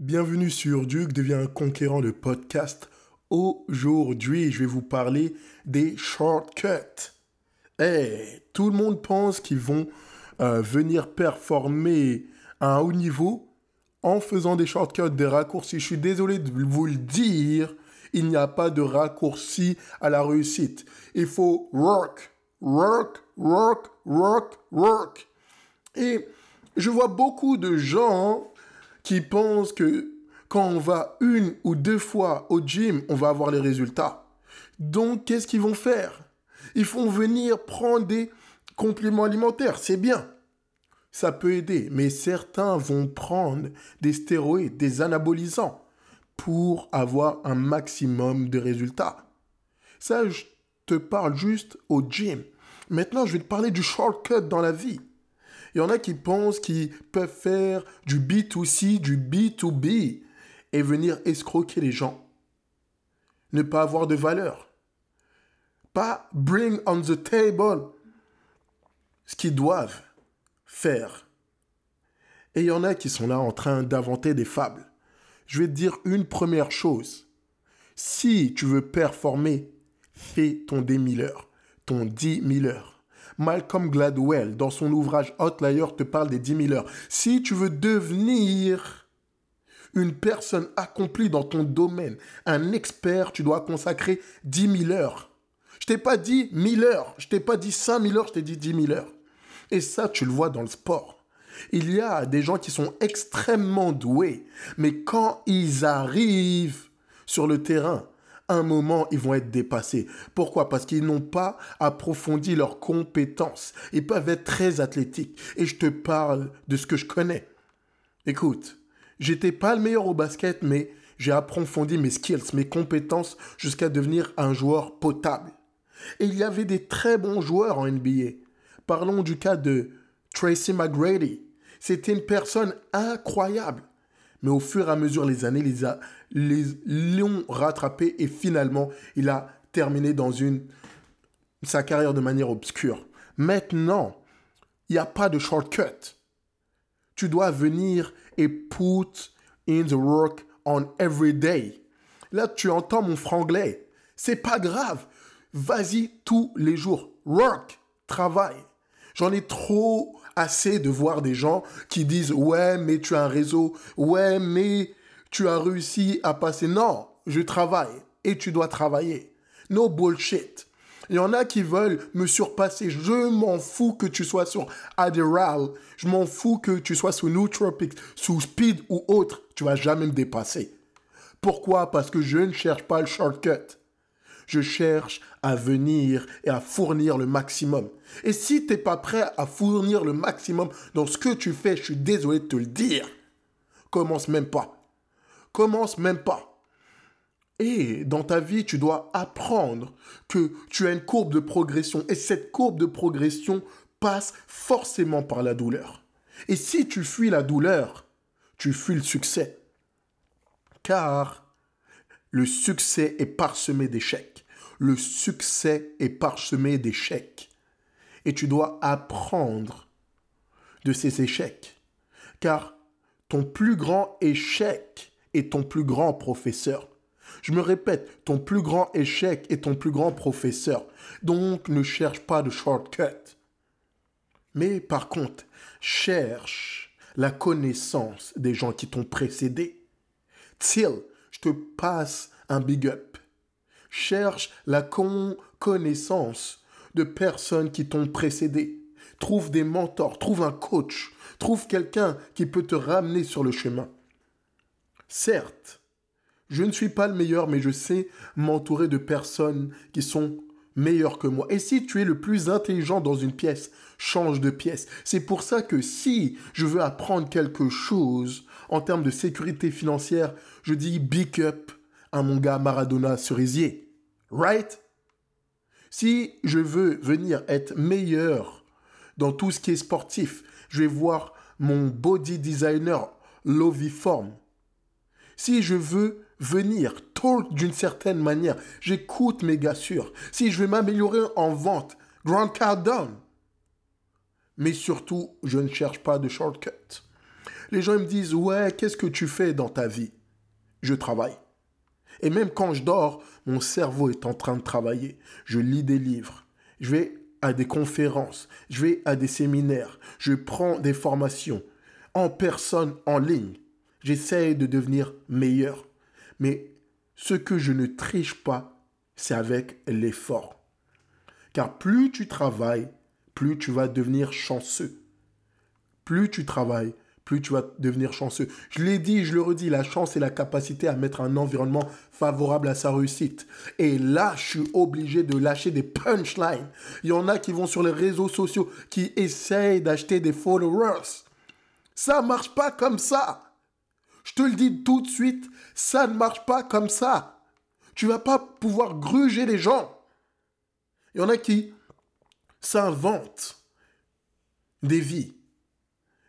Bienvenue sur Duke devient un conquérant de podcast. Aujourd'hui, je vais vous parler des shortcuts. Eh, tout le monde pense qu'ils vont euh, venir performer à un haut niveau en faisant des shortcuts, des raccourcis. Je suis désolé de vous le dire, il n'y a pas de raccourci à la réussite. Il faut work, work, work, work, work. Et je vois beaucoup de gens qui pensent que quand on va une ou deux fois au gym, on va avoir les résultats. Donc, qu'est-ce qu'ils vont faire? Ils font venir prendre des compléments alimentaires. C'est bien. Ça peut aider. Mais certains vont prendre des stéroïdes, des anabolisants pour avoir un maximum de résultats. Ça, je te parle juste au gym. Maintenant, je vais te parler du shortcut dans la vie. Il y en a qui pensent qu'ils peuvent faire du B2C, du B2B et venir escroquer les gens. Ne pas avoir de valeur. Pas bring on the table ce qu'ils doivent faire. Et il y en a qui sont là en train d'inventer des fables. Je vais te dire une première chose. Si tu veux performer, fais ton 10 000 heures, ton 10 000 heures. Malcolm Gladwell, dans son ouvrage Outlier, te parle des 10 000 heures. Si tu veux devenir une personne accomplie dans ton domaine, un expert, tu dois consacrer 10 000 heures. Je t'ai pas dit 1000 heures, je t'ai pas dit 5000 heures, je t'ai dit 10 000 heures. Et ça, tu le vois dans le sport. Il y a des gens qui sont extrêmement doués, mais quand ils arrivent sur le terrain, un moment, ils vont être dépassés. Pourquoi? Parce qu'ils n'ont pas approfondi leurs compétences. Ils peuvent être très athlétiques. Et je te parle de ce que je connais. Écoute, j'étais pas le meilleur au basket, mais j'ai approfondi mes skills, mes compétences jusqu'à devenir un joueur potable. Et il y avait des très bons joueurs en NBA. Parlons du cas de Tracy McGrady. C'était une personne incroyable. Mais au fur et à mesure, les années les, l'ont rattrapé et finalement, il a terminé dans une, sa carrière de manière obscure. Maintenant, il n'y a pas de shortcut. Tu dois venir et put in the work on every day. Là, tu entends mon franglais. C'est pas grave. Vas-y tous les jours. Work, travail. J'en ai trop assez de voir des gens qui disent ouais mais tu as un réseau, ouais mais tu as réussi à passer. Non, je travaille et tu dois travailler. No bullshit. Il y en a qui veulent me surpasser. Je m'en fous que tu sois sur Adderall. Je m'en fous que tu sois sous Nootropics, sous Speed ou autre. Tu vas jamais me dépasser. Pourquoi? Parce que je ne cherche pas le shortcut. Je cherche à venir et à fournir le maximum. Et si tu n'es pas prêt à fournir le maximum dans ce que tu fais, je suis désolé de te le dire. Commence même pas. Commence même pas. Et dans ta vie, tu dois apprendre que tu as une courbe de progression. Et cette courbe de progression passe forcément par la douleur. Et si tu fuis la douleur, tu fuis le succès. Car le succès est parsemé d'échecs. Le succès est parsemé d'échecs. Et tu dois apprendre de ces échecs. Car ton plus grand échec est ton plus grand professeur. Je me répète, ton plus grand échec est ton plus grand professeur. Donc ne cherche pas de shortcut. Mais par contre, cherche la connaissance des gens qui t'ont précédé. Till je te passe un big up. Cherche la connaissance de personnes qui t'ont précédé. Trouve des mentors, trouve un coach, trouve quelqu'un qui peut te ramener sur le chemin. Certes, je ne suis pas le meilleur, mais je sais m'entourer de personnes qui sont meilleures que moi. Et si tu es le plus intelligent dans une pièce, change de pièce. C'est pour ça que si je veux apprendre quelque chose en termes de sécurité financière, je dis big up à mon gars Maradona Cerisier. Right? Si je veux venir être meilleur dans tout ce qui est sportif, je vais voir mon body designer Loviform. Si je veux venir talk d'une certaine manière, j'écoute mes gars. Si je veux m'améliorer en vente, Grant Cardone. Mais surtout, je ne cherche pas de shortcut. Les gens me disent, ouais, qu'est-ce que tu fais dans ta vie? Je travaille. Et même quand je dors, mon cerveau est en train de travailler. Je lis des livres. Je vais à des conférences. Je vais à des séminaires. Je prends des formations en personne, en ligne. J'essaie de devenir meilleur. Mais ce que je ne triche pas, c'est avec l'effort. Car plus tu travailles, plus tu vas devenir chanceux. Plus tu travailles, plus tu vas devenir chanceux. Je l'ai dit, je le redis, la chance est la capacité à mettre un environnement favorable à sa réussite. Et là, je suis obligé de lâcher des punchlines. Il y en a qui vont sur les réseaux sociaux, qui essayent d'acheter des followers. Ça marche pas comme ça. Je te le dis tout de suite, ça ne marche pas comme ça. Tu vas pas pouvoir gruger les gens. Il y en a qui s'inventent des vies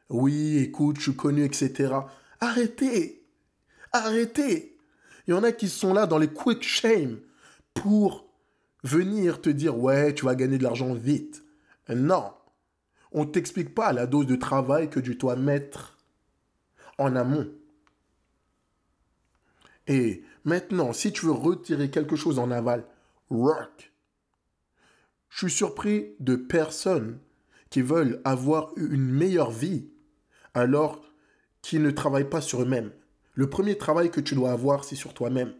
oui, écoute, je suis connu, etc. Arrêtez. Arrêtez. Il y en a qui sont là dans les quick shame pour venir te dire ouais, tu vas gagner de l'argent vite. Non. On ne t'explique pas la dose de travail que tu dois mettre en amont. Et maintenant, si tu veux retirer quelque chose en aval, work. Je suis surpris de personnes qui veulent avoir une meilleure vie alors qu'ils ne travaillent pas sur eux-mêmes. Le premier travail que tu dois avoir, c'est sur toi-même.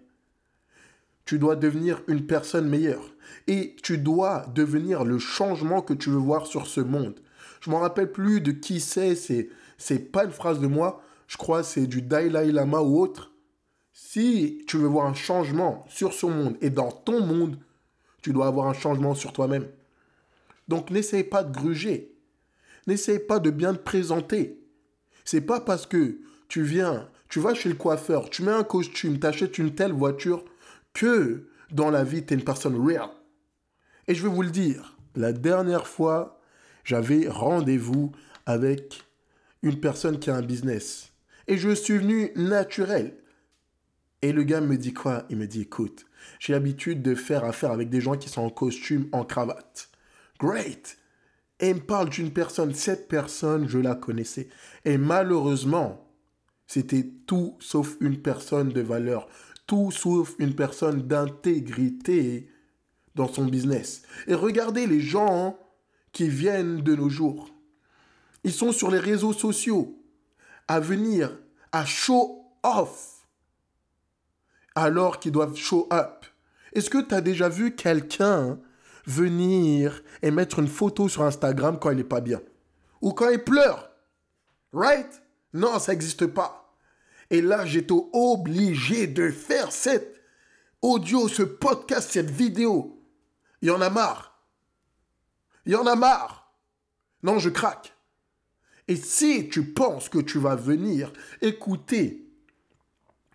Tu dois devenir une personne meilleure. Et tu dois devenir le changement que tu veux voir sur ce monde. Je m'en rappelle plus de qui c'est, c'est, c'est pas une phrase de moi, je crois c'est du Dalai Lama ou autre. Si tu veux voir un changement sur ce monde et dans ton monde, tu dois avoir un changement sur toi-même. Donc n'essaye pas de gruger. N'essaye pas de bien te présenter. C'est pas parce que tu viens, tu vas chez le coiffeur, tu mets un costume, t'achètes une telle voiture que dans la vie, tu es une personne real. Et je vais vous le dire, la dernière fois, j'avais rendez-vous avec une personne qui a un business. Et je suis venu naturel. Et le gars me dit quoi? Il me dit, écoute, j'ai l'habitude de faire affaire avec des gens qui sont en costume, en cravate. Great et me parle d'une personne. Cette personne, je la connaissais. Et malheureusement, c'était tout sauf une personne de valeur. Tout sauf une personne d'intégrité dans son business. Et regardez les gens qui viennent de nos jours. Ils sont sur les réseaux sociaux à venir à show off alors qu'ils doivent show up. Est-ce que tu as déjà vu quelqu'un venir et mettre une photo sur Instagram quand il n'est pas bien. Ou quand il pleure. Right? Non, ça n'existe pas. Et là, j'étais obligé de faire cette audio, ce podcast, cette vidéo. Il y en a marre. Il y en a marre. Non, je craque. Et si tu penses que tu vas venir écouter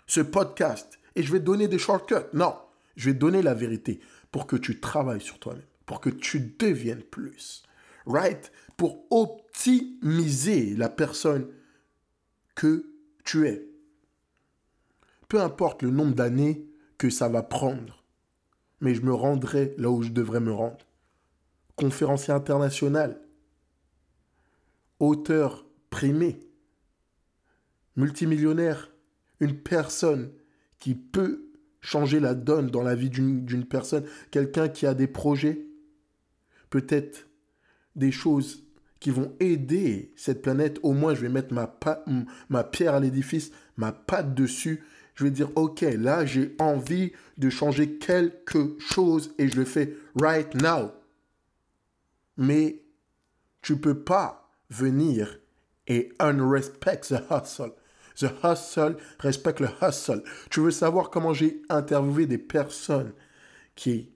ce podcast et je vais donner des shortcuts, non, je vais donner la vérité pour que tu travailles sur toi-même, pour que tu deviennes plus. Right? Pour optimiser la personne que tu es. Peu importe le nombre d'années que ça va prendre, mais je me rendrai là où je devrais me rendre. Conférencier international, auteur primé, multimillionnaire, une personne qui peut changer la donne dans la vie d'une personne, quelqu'un qui a des projets, peut-être des choses qui vont aider cette planète, au moins je vais mettre ma, pierre à l'édifice, ma patte dessus. Je vais dire, ok, là j'ai envie de changer quelque chose et je le fais right now. Mais tu peux pas venir et unrespect the hustle. The hustle respecte le hustle. Tu veux savoir comment j'ai interviewé des personnes qui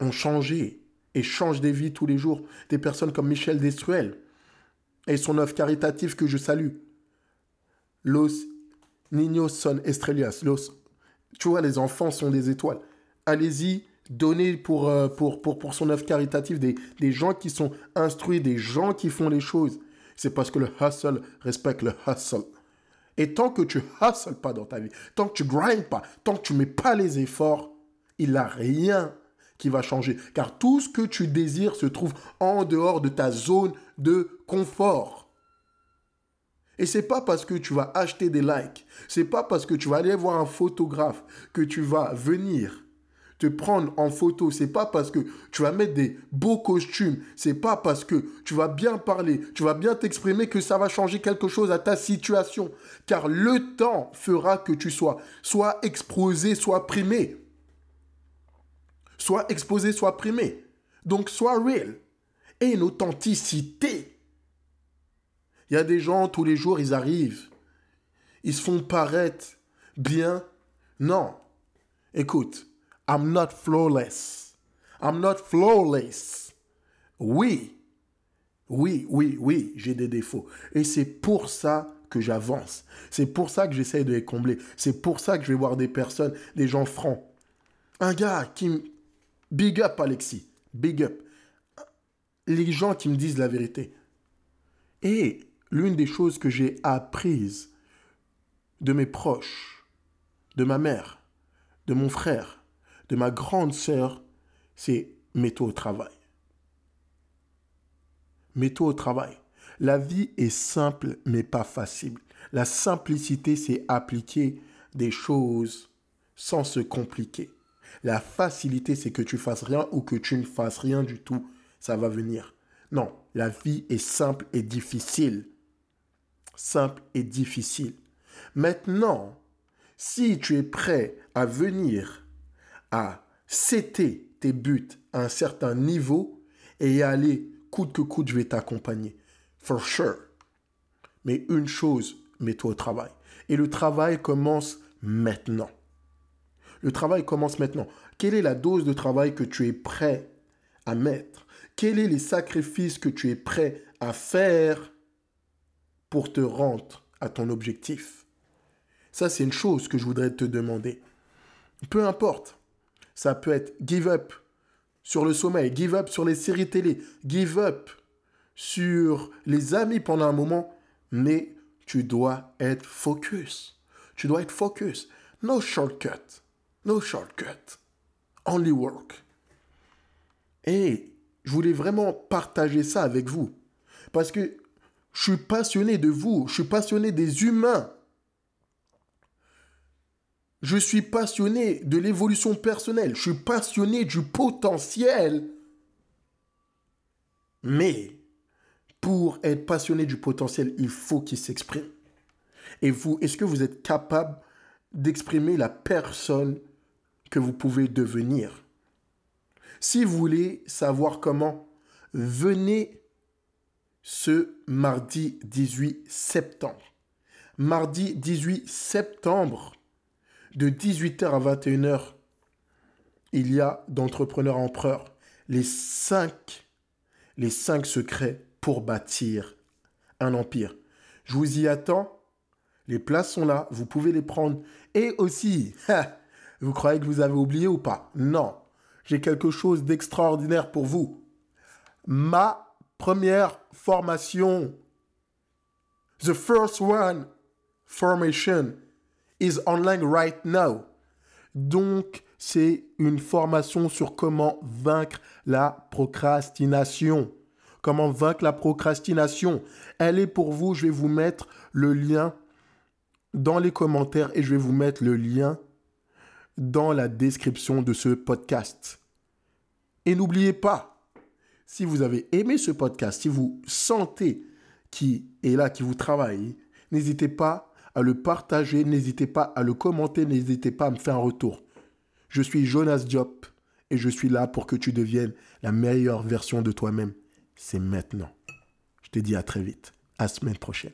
ont changé et changent des vies tous les jours. Des personnes comme Michel Destruel et son œuvre caritative que je salue. Los Niños son estrellas. Los, tu vois, les enfants sont des étoiles. Allez-y, donnez pour, euh, pour, pour, pour son œuvre caritative des, des gens qui sont instruits, des gens qui font les choses. C'est parce que le hustle respecte le hustle. Et tant que tu hustles pas dans ta vie, tant que tu grindes pas, tant que tu mets pas les efforts, il n'y a rien qui va changer. Car tout ce que tu désires se trouve en dehors de ta zone de confort. Et c'est pas parce que tu vas acheter des likes, c'est pas parce que tu vas aller voir un photographe que tu vas venir te prendre en photo, c'est pas parce que tu vas mettre des beaux costumes, c'est pas parce que tu vas bien parler, tu vas bien t'exprimer que ça va changer quelque chose à ta situation. Car le temps fera que tu sois soit exposé, soit primé. Soit exposé, soit primé. Donc sois real. Et une authenticité. Il y a des gens, tous les jours, ils arrivent. Ils se font paraître bien. Non. Écoute, I'm not flawless. I'm not flawless. Oui, oui, oui, oui, j'ai des défauts. Et c'est pour ça que j'avance. C'est pour ça que j'essaye de les combler. C'est pour ça que je vais voir des personnes, des gens francs. Un gars qui me... Big up, Alexis. Big up. Les gens qui me disent la vérité. Et l'une des choses que j'ai apprises de mes proches, de ma mère, de mon frère, de ma grande sœur, c'est mets-toi au travail. Mets-toi au travail. La vie est simple, mais pas facile. La simplicité, c'est appliquer des choses sans se compliquer. La facilité, c'est que tu fasses rien ou que tu ne fasses rien du tout. Ça va venir. Non, la vie est simple et difficile. Simple et difficile. Maintenant, si tu es prêt à venir à céter tes buts à un certain niveau et aller coûte que coûte, je vais t'accompagner. For sure. Mais une chose, mets-toi au travail. Et le travail commence maintenant. Le travail commence maintenant. Quelle est la dose de travail que tu es prêt à mettre? Quels sont les sacrifices que tu es prêt à faire pour te rendre à ton objectif? Ça, c'est une chose que je voudrais te demander. Peu importe. Ça peut être give up sur le sommeil, give up sur les séries télé, give up sur les amis pendant un moment, mais tu dois être focus. Tu dois être focus. No shortcut. No shortcut. Only work. Et je voulais vraiment partager ça avec vous. Parce que je suis passionné de vous. Je suis passionné des humains. Je suis passionné de l'évolution personnelle. Je suis passionné du potentiel. Mais pour être passionné du potentiel, il faut qu'il s'exprime. Et vous, est-ce que vous êtes capable d'exprimer la personne que vous pouvez devenir? Si vous voulez savoir comment, venez ce mardi 18 septembre. Mardi 18 septembre, de 18h à 21h, il y a d'entrepreneurs empereurs les cinq, les cinq secrets pour bâtir un empire. Je vous y attends. Les places sont là, vous pouvez les prendre. Et aussi, vous croyez que vous avez oublié ou pas? Non, j'ai quelque chose d'extraordinaire pour vous. Ma première formation, the first one formation, is online right now. Donc, c'est une formation sur comment vaincre la procrastination. Comment vaincre la procrastination. Elle est pour vous. Je vais vous mettre le lien dans les commentaires et je vais vous mettre le lien dans la description de ce podcast. Et n'oubliez pas, si vous avez aimé ce podcast, si vous sentez qui est là, qui vous travaille, n'hésitez pas à le partager, n'hésitez pas à le commenter, n'hésitez pas à me faire un retour. Je suis Jonas Diop et je suis là pour que tu deviennes la meilleure version de toi-même. C'est maintenant. Je te dis à très vite. À semaine prochaine.